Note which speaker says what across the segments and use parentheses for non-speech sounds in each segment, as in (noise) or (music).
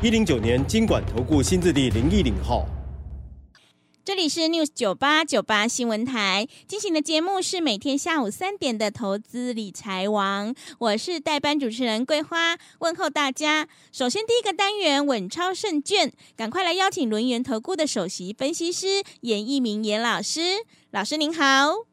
Speaker 1: 一零九年，金管投顾新字第零一零号。
Speaker 2: 这里是 News 九八九八新闻台进行的节目是每天下午三点的投资理财王，我是代班主持人桂花，问候大家。首先第一个单元稳超胜券，赶快来邀请轮源投顾的首席分析师严一鸣严老师，老师您好。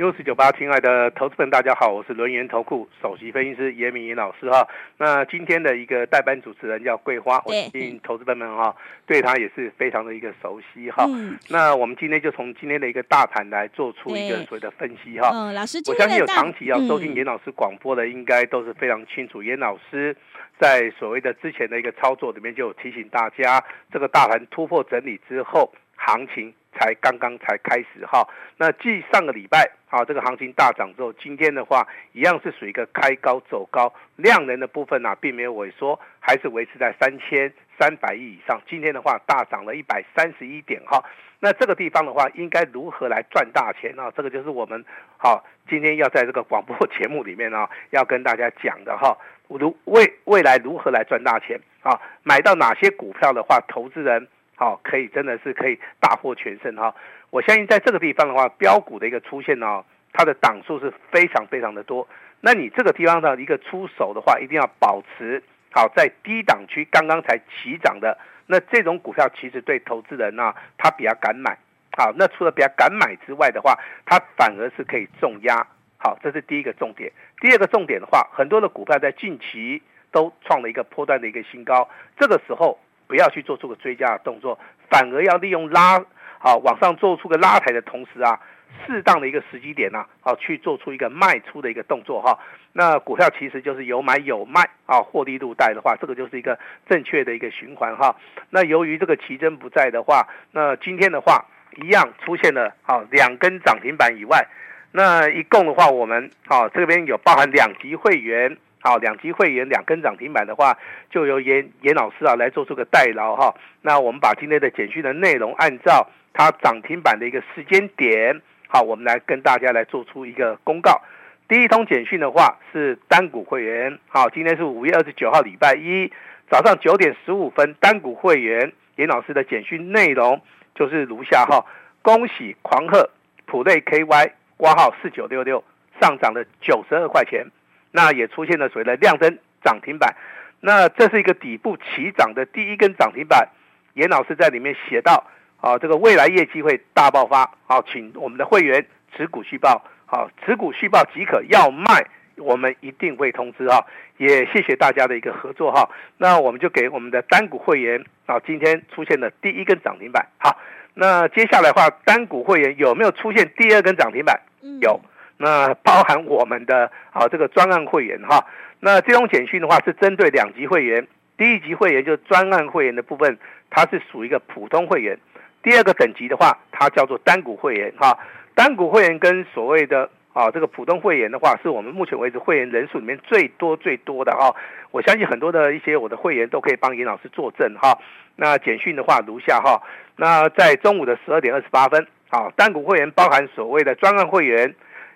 Speaker 3: 六四九八，亲爱的投资朋友，大家好，我是轮研投顾首席分析师严明严老师哈。那今天的一个代班主持人叫桂花，我相信投资朋友们哈对他也是非常的一个熟悉哈。嗯、那我们今天就从今天的一个大盘来做出一个所谓的分析哈。
Speaker 2: 嗯，老师，
Speaker 3: 我相信有长期要收听严老师广播的，应该都是非常清楚。严、嗯、老师在所谓的之前的一个操作里面就有提醒大家，这个大盘突破整理之后，行情。才刚刚才开始哈，那继上个礼拜啊，这个行情大涨之后，今天的话一样是属于一个开高走高，量能的部分呢、并没有萎缩，还是维持在三千三百亿以上。今天的话大涨了一百三十一点哈，那这个地方的话应该如何来赚大钱呢？这个就是我们好今天要在这个广播节目里面呢 (laughs) 要跟大家讲的哈，如未未来如何来赚大钱啊？买到哪些股票的话，投资人。好，可以真的是可以大获全胜哈！我相信在这个地方的话，标股的一个出现呢，它的档数是非常非常的多。那你这个地方的一个出手的话，一定要保持好在低档区刚刚才起涨的那这种股票，其实对投资人呢，他比较敢买。好，那除了比较敢买之外的话，它反而是可以重压。好，这是第一个重点。第二个重点的话，很多的股票在近期都创了一个波段的一个新高，这个时候。不要去做出个追加的动作，反而要利用拉好往上做出个拉抬的同时啊，适当的一个时机点呢，啊，去做出一个卖出的一个动作哈。那股票其实就是有买有卖啊，获利入袋的话，这个就是一个正确的一个循环哈。那由于这个奇珍不在的话，那今天的话一样出现了啊两根涨停板以外，那一共的话我们啊这边有包含两级会员。好，两级会员两根涨停板的话，就由严严老师啊来做出个代劳哈。那我们把今天的简讯的内容，按照它涨停板的一个时间点，好，我们来跟大家来做出一个公告。第一通简讯的话是单股会员，好，今天是五月二十九号礼拜一早上九点十五分，单股会员严老师的简讯内容就是如下哈，恭喜狂贺普瑞 KY 挂号四九六六上涨了九十二块钱。那也出现了所谓的亮灯涨停板，那这是一个底部起涨的第一根涨停板。严老师在里面写到，啊，这个未来业绩会大爆发，好，请我们的会员持股续报，好，持股续报即可，要卖我们一定会通知哈。也谢谢大家的一个合作哈。那我们就给我们的单股会员，啊，今天出现了第一根涨停板。好，那接下来的话，单股会员有没有出现第二根涨停板？有。那包含我们的啊这个专案会员哈，那这种简讯的话是针对两级会员，第一级会员就是专案会员的部分，它是属于一个普通会员，第二个等级的话，它叫做单股会员哈，单股会员跟所谓的啊这个普通会员的话，是我们目前为止会员人数里面最多最多的哈，我相信很多的一些我的会员都可以帮严老师作证哈，那简讯的话如下哈，那在中午的十二点二十八分，啊单股会员包含所谓的专案会员。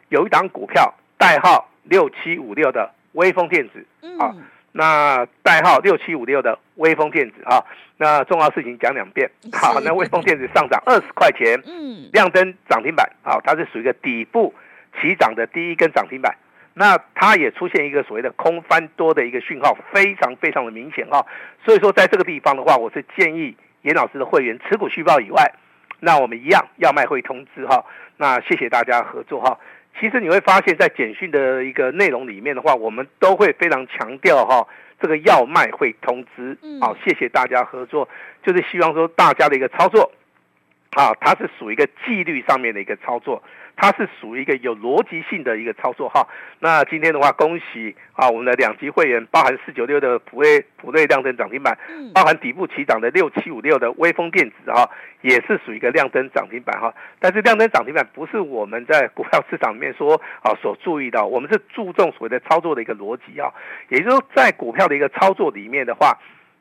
Speaker 3: 有一档股票代号六七五六的微风电子，啊，那代号六七五六的微风电子啊，那重要事情讲两遍，好，那微风电子上涨二十块钱，嗯，亮灯涨停板，啊，它是属于一个底部起涨的第一根涨停板，那它也出现一个所谓的空翻多的一个讯号，非常非常的明显哈，所以说在这个地方的话，我是建议严老师的会员持股续报以外，那我们一样要卖会通知哈，那谢谢大家合作哈。其实你会发现在简讯的一个内容里面的话，我们都会非常强调哈，这个要卖会通知。好，谢谢大家合作，就是希望说大家的一个操作，啊，它是属于一个纪律上面的一个操作。它是属于一个有逻辑性的一个操作哈。那今天的话，恭喜啊，我们的两级会员，包含四九六的普瑞普瑞亮灯涨停板，包含底部起涨的六七五六的微风电子哈，也是属于一个亮灯涨停板哈。但是亮灯涨停板不是我们在股票市场里面说啊所注意到，我们是注重所谓的操作的一个逻辑啊，也就是说在股票的一个操作里面的话，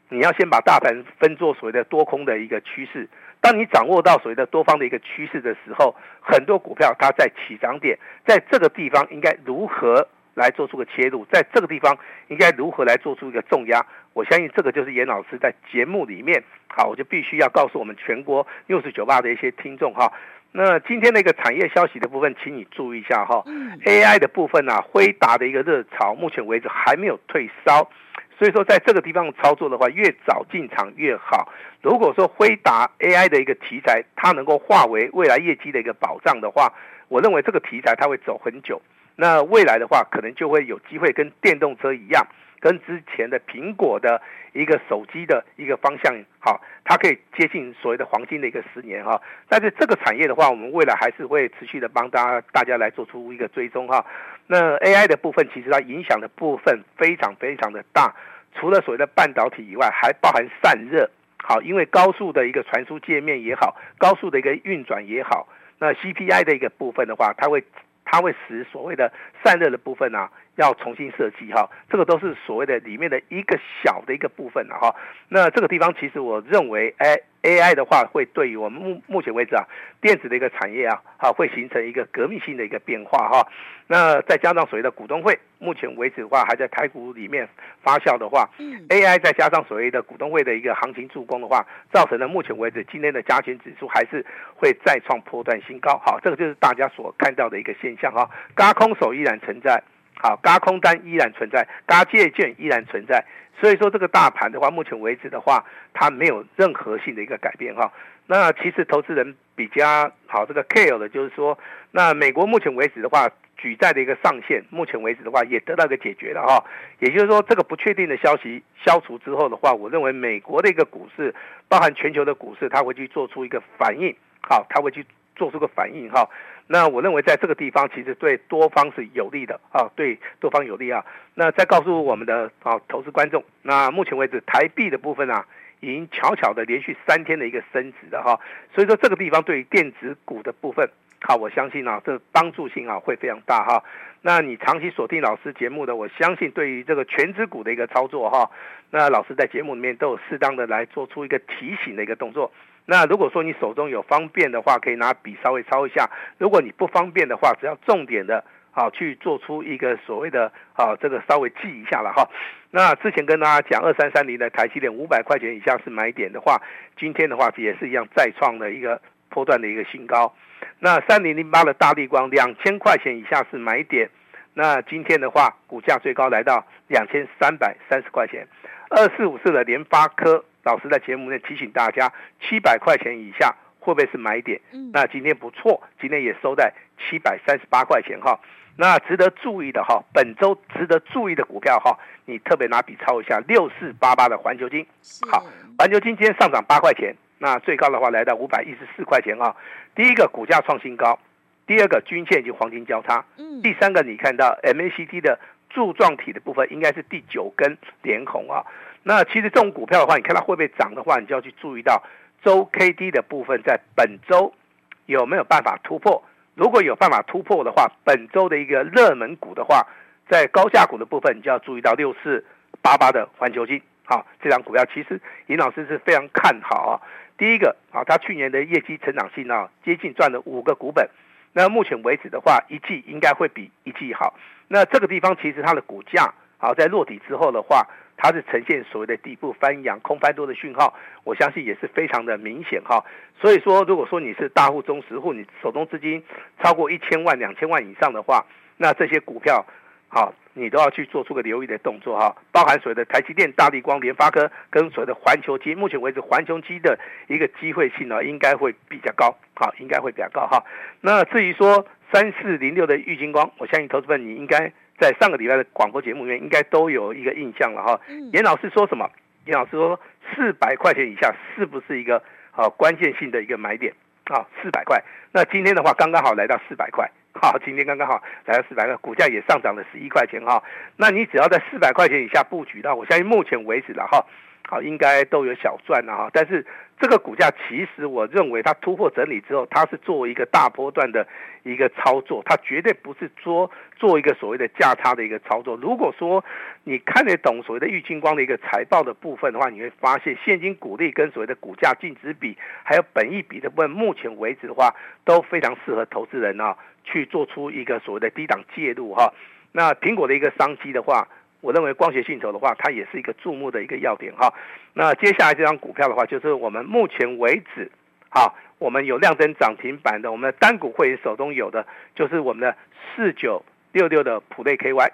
Speaker 3: 你要先把大盘分作所谓的多空的一个趋势。当你掌握到所谓的多方的一个趋势的时候，很多股票它在起涨点，在这个地方应该如何来做出个切入，在这个地方应该如何来做出一个重压？我相信这个就是严老师在节目里面，好，我就必须要告诉我们全国六十九八的一些听众哈。那今天的一个产业消息的部分，请你注意一下哈。AI 的部分、啊，辉达的一个热潮，目前为止还没有退烧。所以说，在这个地方操作的话，越早进场越好。如果说辉达 AI 的一个题材，它能够化为未来业绩的一个保障的话，我认为这个题材它会走很久。那未来的话，可能就会有机会跟电动车一样。跟之前的苹果的一个手机的一个方向，好，它可以接近所谓的黄金的一个十年哈。但是这个产业的话，我们未来还是会持续的帮大家大家来做出一个追踪哈。那 AI 的部分，其实它影响的部分非常非常的大，除了所谓的半导体以外，还包含散热，好，因为高速的一个传输界面也好，高速的一个运转也好，那 CPI 的一个部分的话，它会它会使所谓的散热的部分啊。要重新设计哈，这个都是所谓的里面的一个小的一个部分了哈。那这个地方其实我认为，哎，AI 的话会对于我们目目前为止啊，电子的一个产业啊，哈，会形成一个革命性的一个变化哈。那再加上所谓的股东会，目前为止的话还在台股里面发酵的话，AI 再加上所谓的股东会的一个行情助攻的话，造成了目前为止今天的加权指数还是会再创波段新高。好，这个就是大家所看到的一个现象哈，高空手依然存在。好，轧空单依然存在，轧借券依然存在，所以说这个大盘的话，目前为止的话，它没有任何性的一个改变哈。那其实投资人比较好这个 care 的就是说，那美国目前为止的话，举债的一个上限，目前为止的话也得到一个解决了哈。也就是说，这个不确定的消息消除之后的话，我认为美国的一个股市，包含全球的股市，它会去做出一个反应，好，它会去做出个反应哈。那我认为在这个地方其实对多方是有利的啊，对多方有利啊。那再告诉我们的啊投资观众，那目前为止台币的部分啊，已经悄悄的连续三天的一个升值了哈。所以说这个地方对于电子股的部分，好，我相信啊，这帮助性啊会非常大哈。那你长期锁定老师节目的，我相信对于这个权值股的一个操作哈，那老师在节目里面都有适当的来做出一个提醒的一个动作。那如果说你手中有方便的话，可以拿笔稍微抄一下；如果你不方便的话，只要重点的啊去做出一个所谓的啊这个稍微记一下了哈。那之前跟大家讲二三三零的台积电五百块钱以下是买点的话，今天的话也是一样再创了一个波段的一个新高。那三零零八的大力光两千块钱以下是买点，那今天的话股价最高来到两千三百三十块钱。二四五四的联发科。老师在节目内提醒大家，七百块钱以下会不会是买点？嗯，那今天不错，今天也收在七百三十八块钱哈。那值得注意的哈，本周值得注意的股票哈，你特别拿笔抄一下，六四八八的环球金。好，环球金今天上涨八块钱，那最高的话来到五百一十四块钱啊。第一个股价创新高，第二个均线已经黄金交叉，嗯，第三个你看到 MACD 的柱状体的部分应该是第九根连红啊。那其实这种股票的话，你看它会不会涨的话，你就要去注意到周 K D 的部分在本周有没有办法突破。如果有办法突破的话，本周的一个热门股的话，在高价股的部分，你就要注意到六四八八的环球金。好，这张股票其实尹老师是非常看好啊。第一个啊，它去年的业绩成长性啊，接近赚了五个股本。那目前为止的话，一季应该会比一季好。那这个地方其实它的股价好在落底之后的话。它是呈现所谓的底部翻扬、空翻多的讯号，我相信也是非常的明显哈。所以说，如果说你是大户、中实户，你手中资金超过一千万、两千万以上的话，那这些股票，好，你都要去做出个留意的动作哈。包含所谓的台积电、大立光、联发科跟所谓的环球机，目前为止环球机的一个机会性呢，应该会比较高，好，应该会比较高哈。那至于说三四零六的玉晶光，我相信投资们你应该。在上个礼拜的广播节目里面，应该都有一个印象了哈。严老师说什么？严老师说四百块钱以下是不是一个好关键性的一个买点？啊四百块。那今天的话刚刚好来到四百块，好，今天刚刚好来到四百块，股价也上涨了十一块钱哈。那你只要在四百块钱以下布局那，我相信目前为止了哈。好，应该都有小赚了哈，但是这个股价其实我认为它突破整理之后，它是作为一个大波段的一个操作，它绝对不是说做一个所谓的价差的一个操作。如果说你看得懂所谓的玉金光的一个财报的部分的话，你会发现现金股利跟所谓的股价净值比，还有本益比的部分，目前为止的话都非常适合投资人啊去做出一个所谓的低档介入哈。那苹果的一个商机的话。我认为光学镜头的话，它也是一个注目的一个要点哈。那接下来这张股票的话，就是我们目前为止，好，我们有亮灯涨停板的，我们的单股会员手中有的，就是我们的四九六六的普瑞 KY。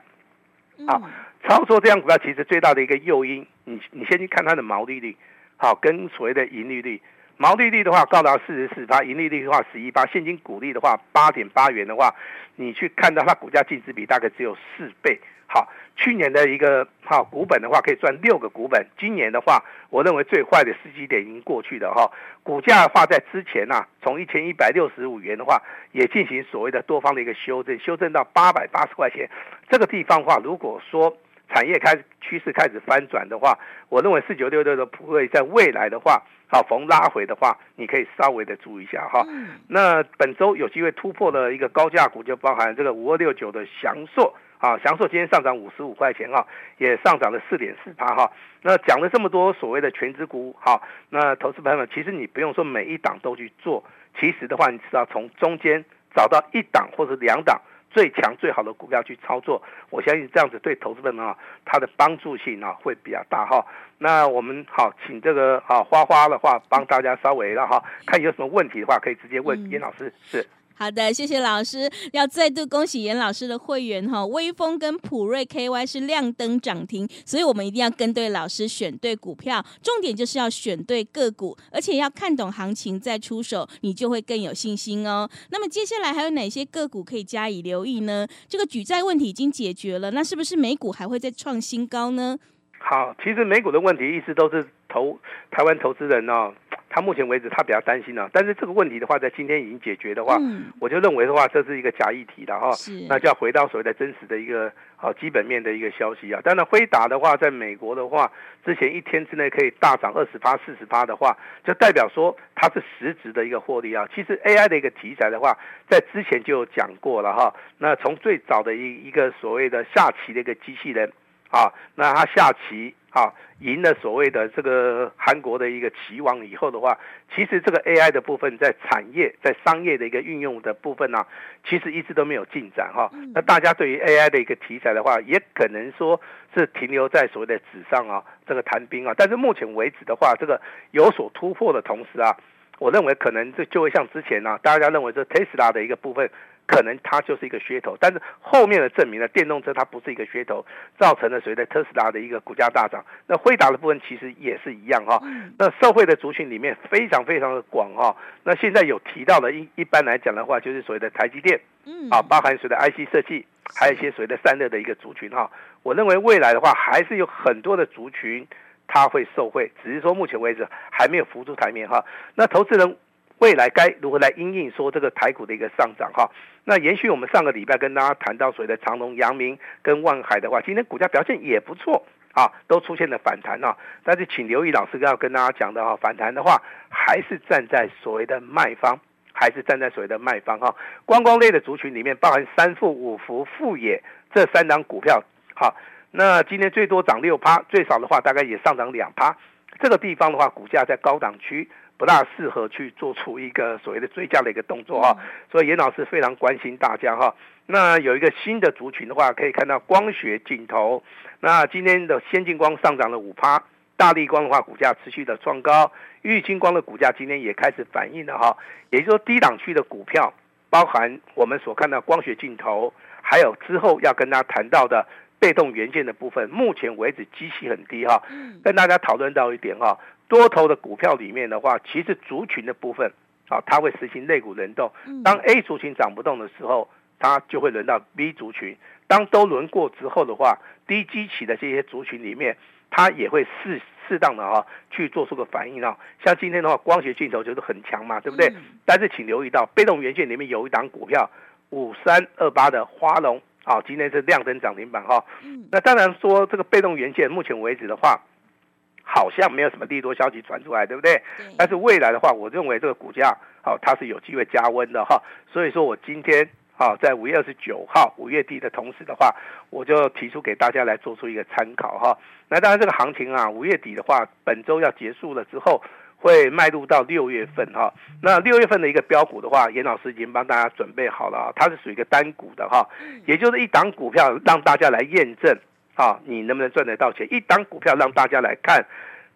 Speaker 3: 好，操作这张股票其实最大的一个诱因，你你先去看它的毛利率，好，跟所谓的盈利率，毛利率的话高达四十四趴，盈利率的话十一趴，现金股利的话八点八元的话，你去看到它股价净值比大概只有四倍，好。去年的一个好股本的话，可以赚六个股本。今年的话，我认为最坏的时机点已经过去了哈。股价的话，在之前呐，从一千一百六十五元的话，也进行所谓的多方的一个修正，修正到八百八十块钱。这个地方的话，如果说产业开始趋势开始翻转的话，我认为四九六六的普瑞在未来的话，好逢拉回的话，你可以稍微的注意一下哈。那本周有机会突破的一个高价股，就包含这个五二六九的祥硕。啊，祥硕今天上涨五十五块钱哈，也上涨了四点四八哈。那讲了这么多所谓的全值股，好，那投资朋友们，其实你不用说每一档都去做，其实的话，你只要从中间找到一档或者两档最强最好的股票去操作，我相信这样子对投资们啊，它的帮助性啊会比较大哈。那我们好，请这个啊花花的话帮大家稍微了哈，看有什么问题的话可以直接问严老师是。
Speaker 2: 好的，谢谢老师。要再度恭喜严老师的会员哈，威风跟普瑞 KY 是亮灯涨停，所以我们一定要跟对老师，选对股票。重点就是要选对个股，而且要看懂行情再出手，你就会更有信心哦。那么接下来还有哪些个股可以加以留意呢？这个举债问题已经解决了，那是不是美股还会再创新高呢？
Speaker 3: 好，其实美股的问题一直都是投台湾投资人哦。他目前为止，他比较担心呢、啊。但是这个问题的话，在今天已经解决的话，嗯、我就认为的话，这是一个假议题了哈。是那就要回到所谓的真实的一个好基本面的一个消息啊。当然，辉达的话，在美国的话，之前一天之内可以大涨二十八、四十八的话，就代表说它是实质的一个获利啊。其实 AI 的一个题材的话，在之前就有讲过了哈。那从最早的一一个所谓的下棋的一个机器人。啊，那他下棋啊，赢了所谓的这个韩国的一个棋王以后的话，其实这个 AI 的部分在产业、在商业的一个运用的部分呢、啊，其实一直都没有进展哈。那大家对于 AI 的一个题材的话，也可能说是停留在所谓的纸上啊，这个谈兵啊。但是目前为止的话，这个有所突破的同时啊，我认为可能这就会像之前呢、啊，大家认为这 Tesla 的一个部分。可能它就是一个噱头，但是后面的证明呢电动车它不是一个噱头，造成了所谓的特斯拉的一个股价大涨。那辉达的部分其实也是一样哈。那受惠的族群里面非常非常的广哈。那现在有提到的一一般来讲的话，就是所谓的台积电，啊，包含所谓的 IC 设计，还有一些所谓的散热的一个族群哈。我认为未来的话，还是有很多的族群它会受惠，只是说目前为止还没有浮出台面哈。那投资人。未来该如何来因应说这个台股的一个上涨哈？那延续我们上个礼拜跟大家谈到所谓的长荣、阳明跟万海的话，今天股价表现也不错啊，都出现了反弹啊。但是请留意老师要跟大家讲的哈，反弹的话还是站在所谓的卖方，还是站在所谓的卖方哈。观光类的族群里面，包含三富、五福、富野这三档股票，好，那今天最多涨六趴，最少的话大概也上涨两趴。这个地方的话，股价在高档区。不大适合去做出一个所谓的追加的一个动作哈，所以严老师非常关心大家哈。那有一个新的族群的话，可以看到光学镜头。那今天的先进光上涨了五趴，大力光的话股价持续的创高，玉晶光的股价今天也开始反应了哈。也就是说，低档区的股票，包含我们所看到光学镜头，还有之后要跟大家谈到的被动元件的部分，目前为止基期很低哈。跟大家讨论到一点哈。多头的股票里面的话，其实族群的部分啊，它会实行类股轮动。当 A 族群涨不动的时候，它就会轮到 B 族群。当都轮过之后的话，低基期的这些族群里面，它也会适适当的哈去做出个反应啊。像今天的话，光学镜头就是很强嘛，对不对？但是请留意到被动元件里面有一档股票五三二八的华龙啊，今天是亮灯涨停板哈。那当然说这个被动元件目前为止的话，好像没有什么利多消息传出来，对不对？但是未来的话，我认为这个股价好，它是有机会加温的哈。所以说我今天。好，在五月二十九号五月底的同时的话，我就提出给大家来做出一个参考哈。那当然这个行情啊，五月底的话，本周要结束了之后，会迈入到六月份哈。那六月份的一个标股的话，严老师已经帮大家准备好了，它是属于一个单股的哈，也就是一档股票让大家来验证啊，你能不能赚得到钱？一档股票让大家来看。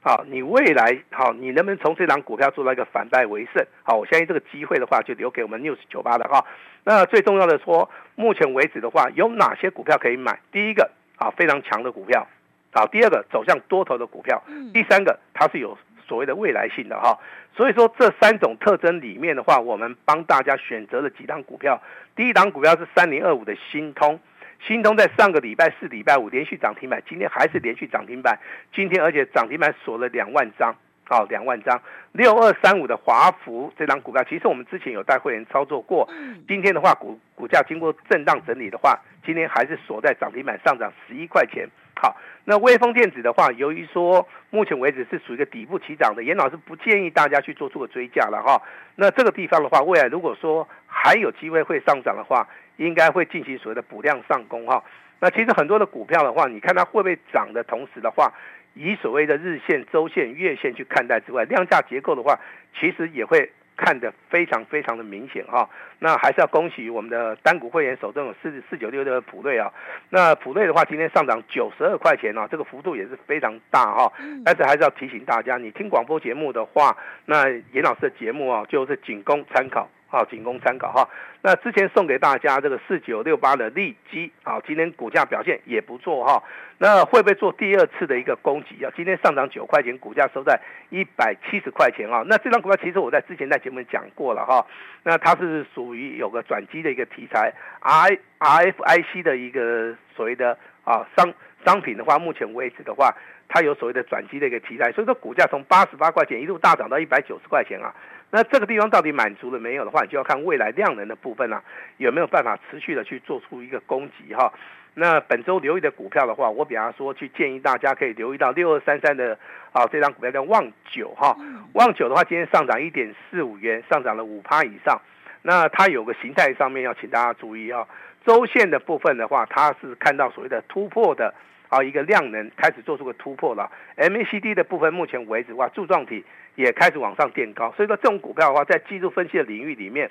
Speaker 3: 好，你未来好，你能不能从这档股票做到一个反败为胜？好，我相信这个机会的话，就留给我们 News 九八的哈。那最重要的说，目前为止的话，有哪些股票可以买？第一个啊，非常强的股票，好，第二个走向多头的股票，第三个它是有所谓的未来性的哈。所以说这三种特征里面的话，我们帮大家选择了几档股票。第一档股票是三零二五的新通。新通在上个礼拜四、礼拜五连续涨停板，今天还是连续涨停板。今天而且涨停板锁了两万张，好，两万张。六二三五的华孚这张股票，其实我们之前有带会员操作过。今天的话，股股价经过震荡整理的话，今天还是锁在涨停板上涨十一块钱。好，那威风电子的话，由于说目前为止是属于一个底部起涨的，严老师不建议大家去做出个追价了哈。那这个地方的话，未来如果说还有机会会上涨的话，应该会进行所谓的补量上攻哈。那其实很多的股票的话，你看它会不会涨的同时的话，以所谓的日线、周线、月线去看待之外，量价结构的话，其实也会。看得非常非常的明显哈，那还是要恭喜我们的单股会员手中有四四九六六的普瑞啊，那普瑞的话今天上涨九十二块钱啊，这个幅度也是非常大哈，但是还是要提醒大家，你听广播节目的话，那严老师的节目啊，就是仅供参考。好，仅供参考哈。那之前送给大家这个四九六八的利基，好，今天股价表现也不错哈。那会不会做第二次的一个攻击啊？今天上涨九块钱，股价收在一百七十块钱啊。那这张股票其实我在之前在节目讲过了哈。那它是属于有个转机的一个题材，R R F I C 的一个所谓的啊商商品的话，目前为止的话，它有所谓的转机的一个题材，所以说股价从八十八块钱一路大涨到一百九十块钱啊。那这个地方到底满足了没有的话，你就要看未来量能的部分啊，有没有办法持续的去做出一个攻击哈。那本周留意的股票的话，我比方说去建议大家可以留意到六二三三的啊，这张股票叫旺九哈。旺九的话，今天上涨一点四五元，上涨了五趴以上。那它有个形态上面要请大家注意啊，周线的部分的话，它是看到所谓的突破的。啊，一个量能开始做出个突破了，MACD 的部分目前为止的话，柱状体也开始往上垫高，所以说这种股票的话，在技术分析的领域里面，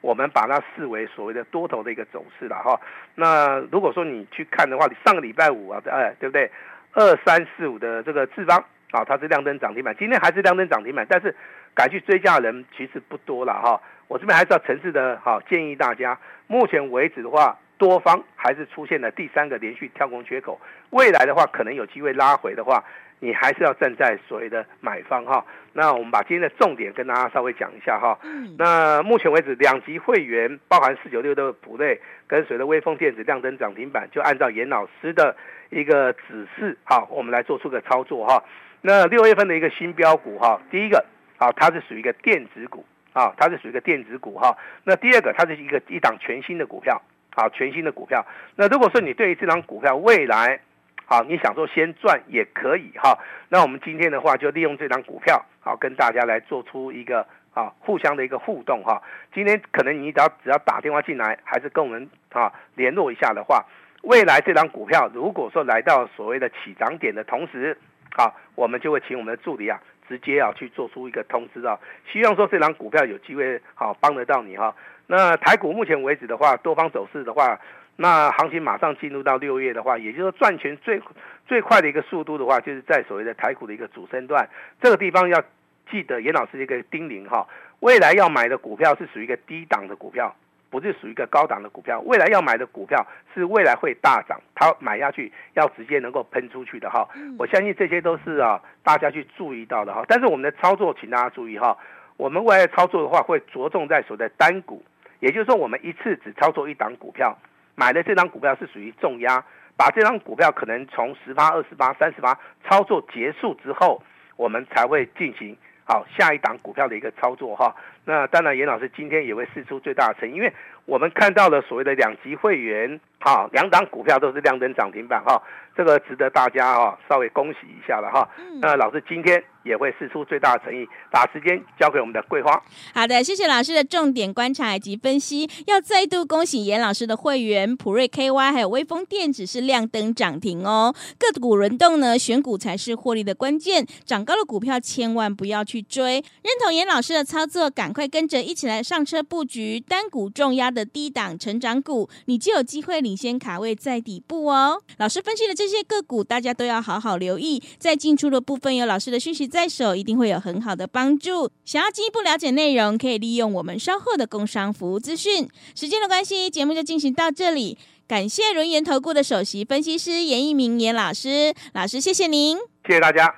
Speaker 3: 我们把它视为所谓的多头的一个走势了哈。那如果说你去看的话，你上个礼拜五啊，哎，对不对？二三四五的这个智邦啊，它是亮灯涨停板，今天还是亮灯涨停板，但是敢去追加的人其实不多了哈。我这边还是要诚挚的哈，建议大家，目前为止的话。多方还是出现了第三个连续跳空缺口，未来的话可能有机会拉回的话，你还是要站在所谓的买方哈。那我们把今天的重点跟大家稍微讲一下哈。那目前为止，两级会员包含四九六的普瑞跟随着微风电子亮灯涨停板，就按照严老师的一个指示哈，我们来做出个操作哈。那六月份的一个新标股哈，第一个啊，它是属于一个电子股啊，它是属于一个电子股哈。那第二个，它是一个一档全新的股票。好，全新的股票。那如果说你对于这张股票未来，好，你想说先赚也可以哈。那我们今天的话就利用这张股票，好，跟大家来做出一个啊互相的一个互动哈。今天可能你只要只要打电话进来，还是跟我们啊联络一下的话，未来这张股票如果说来到所谓的起涨点的同时，好，我们就会请我们的助理啊直接啊去做出一个通知啊，希望说这张股票有机会好帮得到你哈。那台股目前为止的话，多方走势的话，那行情马上进入到六月的话，也就是说赚钱最最快的一个速度的话，就是在所谓的台股的一个主升段，这个地方要记得严老师一个叮咛哈，未来要买的股票是属于一个低档的股票，不是属于一个高档的股票，未来要买的股票是未来会大涨，它买下去要直接能够喷出去的哈，我相信这些都是啊大家去注意到的哈，但是我们的操作，请大家注意哈，我们未来操作的话会着重在所谓的单股。也就是说，我们一次只操作一档股票，买的这张股票是属于重压，把这张股票可能从十八、二十八、三十八操作结束之后，我们才会进行好下一档股票的一个操作哈。那当然，严老师今天也会试出最大的诚意，因为我们看到了所谓的两级会员，哈，两档股票都是亮灯涨停板哈，这个值得大家哈稍微恭喜一下了哈。那老师今天。也会试出最大的诚意，把时间交给我们的桂花。
Speaker 2: 好的，谢谢老师的重点观察以及分析。要再度恭喜严老师的会员普瑞 KY 还有威风电子是亮灯涨停哦。个股轮动呢，选股才是获利的关键。涨高的股票千万不要去追。认同严老师的操作，赶快跟着一起来上车布局单股重压的低档成长股，你就有机会领先卡位在底部哦。老师分析的这些个股，大家都要好好留意。在进出的部分，有老师的讯息。在手一定会有很好的帮助。想要进一步了解内容，可以利用我们稍后的工商服务资讯。时间的关系，节目就进行到这里。感谢轮元投顾的首席分析师严一鸣严老师，老师谢谢您，
Speaker 3: 谢谢大家。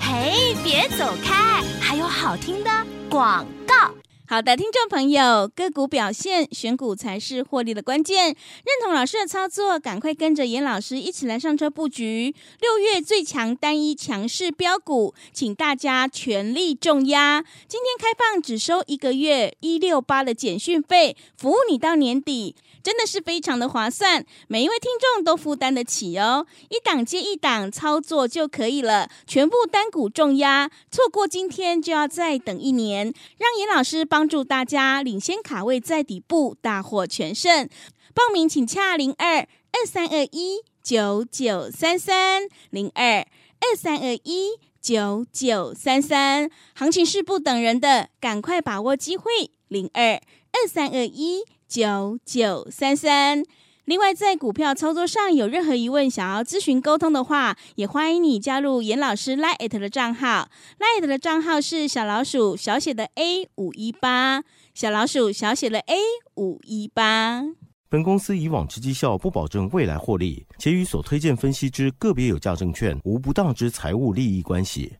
Speaker 4: 嘿，别走开，还有好听的广告。
Speaker 2: 好的，听众朋友，个股表现，选股才是获利的关键。认同老师的操作，赶快跟着严老师一起来上车布局六月最强单一强势标股，请大家全力重压。今天开放只收一个月一六八的简讯费，服务你到年底。真的是非常的划算，每一位听众都负担得起哦，一档接一档操作就可以了，全部单股重压，错过今天就要再等一年，让严老师帮助大家领先卡位在底部，大获全胜。报名请洽零二二三二一九九三三零二二三二一九九三三，行情是不等人的，赶快把握机会，零二二三二一。九九三三。另外，在股票操作上有任何疑问，想要咨询沟通的话，也欢迎你加入严老师 Line@ 的账号。Line@ 的账号是小老鼠小写的 A 五一八，小老鼠小写的 A 五一八。
Speaker 1: 本公司以往之绩效不保证未来获利，且与所推荐分析之个别有价证券无不当之财务利益关系。